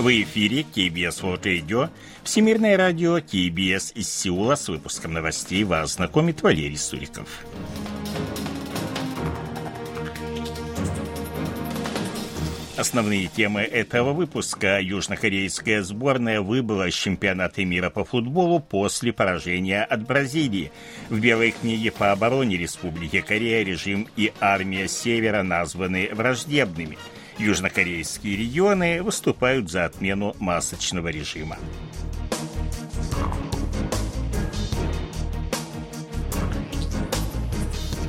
В эфире KBS World Radio, Всемирное радио KBS из Сеула с выпуском новостей вас знакомит Валерий Суриков. Основные темы этого выпуска. Южнокорейская сборная выбыла с чемпионата мира по футболу после поражения от Бразилии. В Белой книге по обороне Республики Корея режим и армия Севера названы враждебными – Южнокорейские регионы выступают за отмену масочного режима.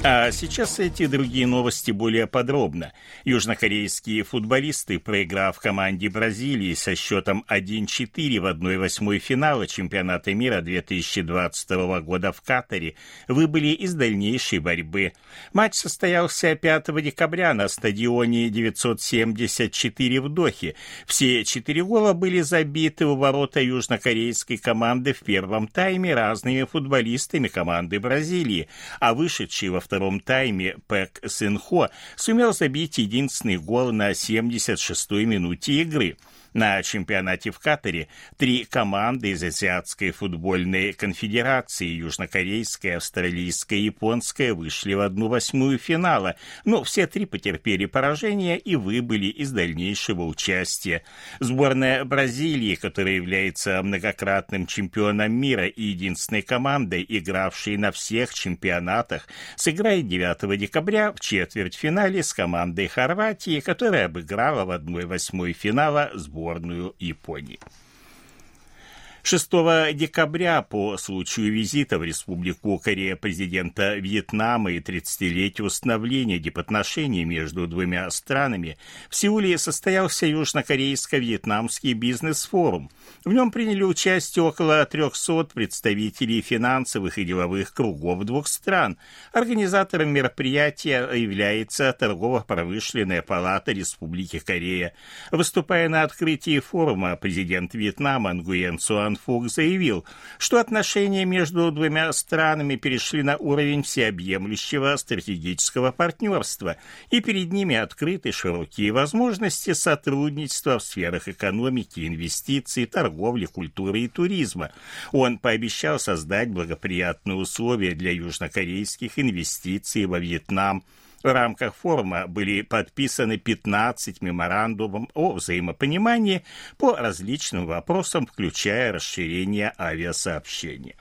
А сейчас эти другие новости более подробно. Южнокорейские футболисты, проиграв команде Бразилии со счетом 1-4 в 1-8 финала чемпионата мира 2020 года в Катаре, выбыли из дальнейшей борьбы. Матч состоялся 5 декабря на стадионе 974 в Дохе. Все четыре гола были забиты у ворота южнокорейской команды в первом тайме разными футболистами команды Бразилии, а вышедший во втором тайме Пэк Синхо сумел забить единственный гол на 76-й минуте игры – на чемпионате в Катаре три команды из Азиатской футбольной конфедерации, южнокорейская, австралийская и японская, вышли в одну восьмую финала, но все три потерпели поражение и выбыли из дальнейшего участия. Сборная Бразилии, которая является многократным чемпионом мира и единственной командой, игравшей на всех чемпионатах, сыграет 9 декабря в четвертьфинале с командой Хорватии, которая обыграла в 1-8 финала сборную сборную Японии. 6 декабря по случаю визита в Республику Корея президента Вьетнама и 30-летия установления дипотношений между двумя странами в Сеуле состоялся Южнокорейско-Вьетнамский бизнес-форум. В нем приняли участие около 300 представителей финансовых и деловых кругов двух стран. Организатором мероприятия является Торгово-промышленная палата Республики Корея. Выступая на открытии форума, президент Вьетнама Нгуен Суан Ван Фук заявил, что отношения между двумя странами перешли на уровень всеобъемлющего стратегического партнерства, и перед ними открыты широкие возможности сотрудничества в сферах экономики, инвестиций, торговли, культуры и туризма. Он пообещал создать благоприятные условия для южнокорейских инвестиций во Вьетнам, в рамках форума были подписаны 15 меморандумов о взаимопонимании по различным вопросам, включая расширение авиасообщения.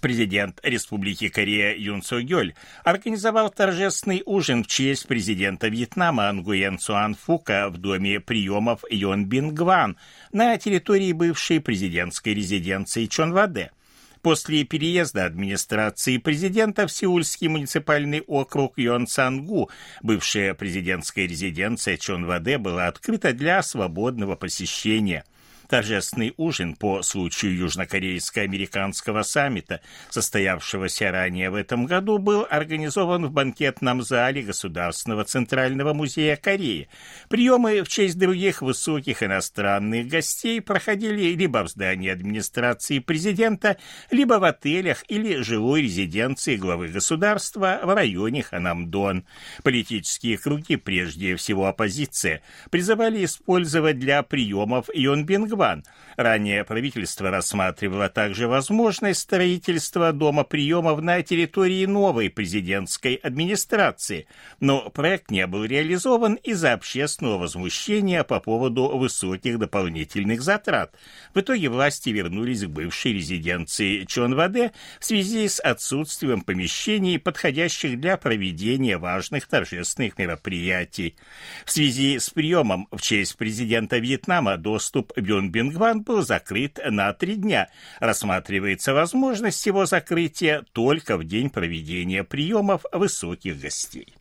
Президент Республики Корея Юн Со Гёль организовал торжественный ужин в честь президента Вьетнама Ангуен Цуан Фука в доме приемов Йон Бин Гван на территории бывшей президентской резиденции Чонваде – После переезда администрации президента в Сеульский муниципальный округ Йонсангу бывшая президентская резиденция Чонваде была открыта для свободного посещения – торжественный ужин по случаю южнокорейско-американского саммита, состоявшегося ранее в этом году, был организован в банкетном зале Государственного Центрального музея Кореи. Приемы в честь других высоких иностранных гостей проходили либо в здании администрации президента, либо в отелях или жилой резиденции главы государства в районе Ханамдон. Политические круги, прежде всего оппозиция, призывали использовать для приемов Йонбингва Тайвань. Ранее правительство рассматривало также возможность строительства дома приемов на территории новой президентской администрации, но проект не был реализован из-за общественного возмущения по поводу высоких дополнительных затрат. В итоге власти вернулись к бывшей резиденции Чонваде в связи с отсутствием помещений, подходящих для проведения важных торжественных мероприятий. В связи с приемом в честь президента Вьетнама доступ Бюн Бингван был закрыт на три дня. Рассматривается возможность его закрытия только в день проведения приемов высоких гостей.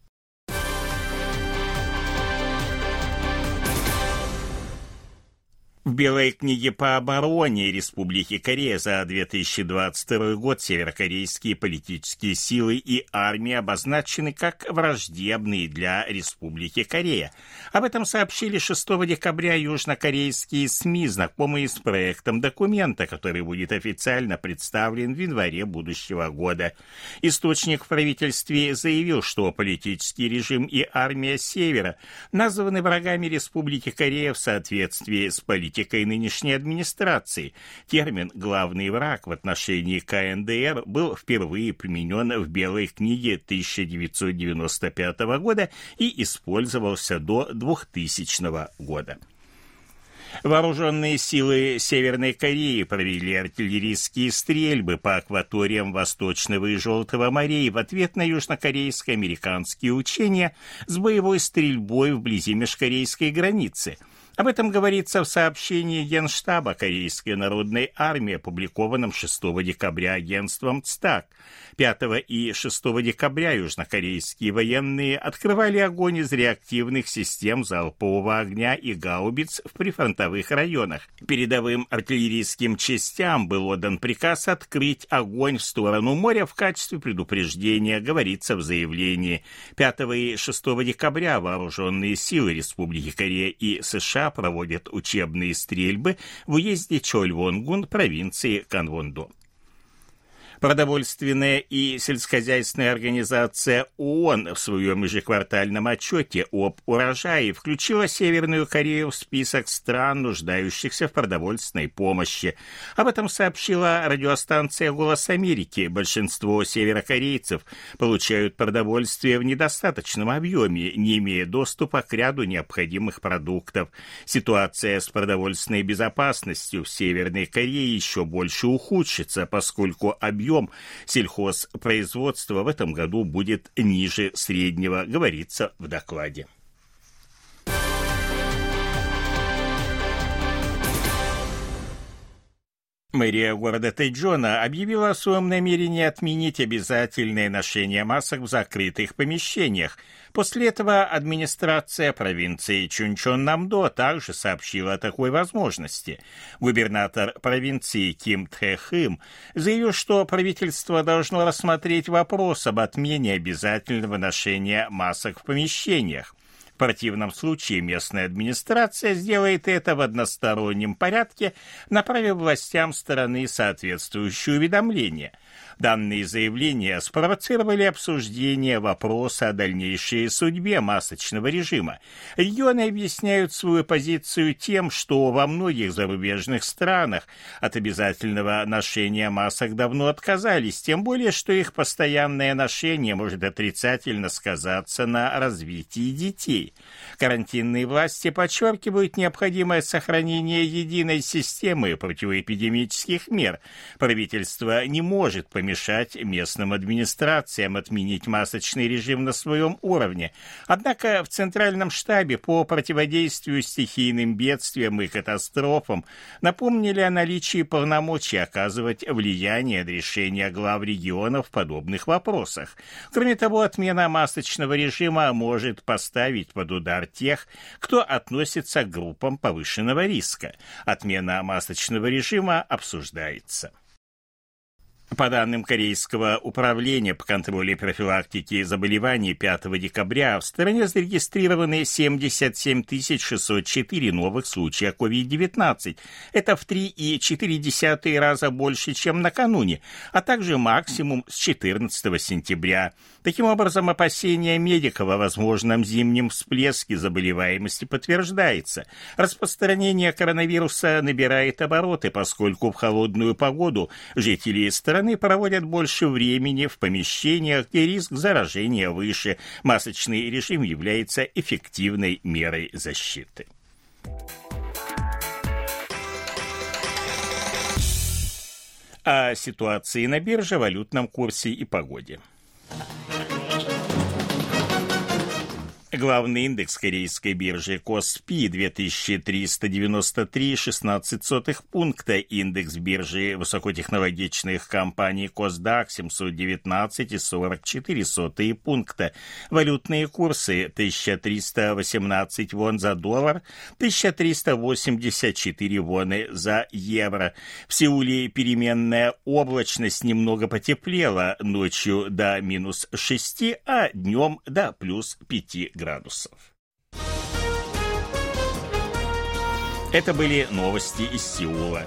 В Белой книге по обороне Республики Корея за 2022 год северокорейские политические силы и армии обозначены как враждебные для Республики Корея. Об этом сообщили 6 декабря южнокорейские СМИ, знакомые с проектом документа, который будет официально представлен в январе будущего года. Источник в правительстве заявил, что политический режим и армия Севера названы врагами Республики Корея в соответствии с политикой политикой нынешней администрации. Термин «главный враг» в отношении КНДР был впервые применен в Белой книге 1995 года и использовался до 2000 года. Вооруженные силы Северной Кореи провели артиллерийские стрельбы по акваториям Восточного и Желтого морей в ответ на южнокорейско-американские учения с боевой стрельбой вблизи межкорейской границы – об этом говорится в сообщении Генштаба Корейской народной армии, опубликованном 6 декабря агентством ЦТАК. 5 и 6 декабря южнокорейские военные открывали огонь из реактивных систем залпового огня и гаубиц в прифронтовых районах. Передовым артиллерийским частям был отдан приказ открыть огонь в сторону моря в качестве предупреждения, говорится в заявлении. 5 и 6 декабря вооруженные силы Республики Корея и США проводят учебные стрельбы в уезде Чольвонгун провинции Канвондо. Продовольственная и сельскохозяйственная организация ООН в своем ежеквартальном отчете об урожае включила Северную Корею в список стран, нуждающихся в продовольственной помощи. Об этом сообщила радиостанция «Голос Америки». Большинство северокорейцев получают продовольствие в недостаточном объеме, не имея доступа к ряду необходимых продуктов. Ситуация с продовольственной безопасностью в Северной Корее еще больше ухудшится, поскольку объем объем сельхозпроизводства в этом году будет ниже среднего, говорится в докладе. Мэрия города Тайджона объявила о своем намерении отменить обязательное ношение масок в закрытых помещениях. После этого администрация провинции Чунчон-Намдо также сообщила о такой возможности. Губернатор провинции Ким Тхэхым заявил, что правительство должно рассмотреть вопрос об отмене обязательного ношения масок в помещениях противном случае местная администрация сделает это в одностороннем порядке, направив властям страны соответствующее уведомление. Данные заявления спровоцировали обсуждение вопроса о дальнейшей судьбе масочного режима. Регионы объясняют свою позицию тем, что во многих зарубежных странах от обязательного ношения масок давно отказались, тем более, что их постоянное ношение может отрицательно сказаться на развитии детей. Карантинные власти подчеркивают необходимое сохранение единой системы противоэпидемических мер. Правительство не может помешать помешать местным администрациям отменить масочный режим на своем уровне. Однако в Центральном штабе по противодействию стихийным бедствиям и катастрофам напомнили о наличии полномочий оказывать влияние на решения глав регионов в подобных вопросах. Кроме того, отмена масочного режима может поставить под удар тех, кто относится к группам повышенного риска. Отмена масочного режима обсуждается. По данным Корейского управления по контролю и профилактике заболеваний 5 декабря в стране зарегистрированы 77 604 новых случая COVID-19. Это в 3,4 раза больше, чем накануне, а также максимум с 14 сентября. Таким образом, опасения медиков о возможном зимнем всплеске заболеваемости подтверждается. Распространение коронавируса набирает обороты, поскольку в холодную погоду жители страны страны проводят больше времени в помещениях, где риск заражения выше. Масочный режим является эффективной мерой защиты. О ситуации на бирже, валютном курсе и погоде. Главный индекс корейской биржи Коспи 2393,16 пункта, индекс биржи высокотехнологичных компаний Косдак 719,44 пункта, валютные курсы 1318 вон за доллар, 1384 воны за евро. В Сеуле переменная облачность немного потеплела, ночью до минус 6, а днем до плюс 5 градусов. Это были новости из Сеула.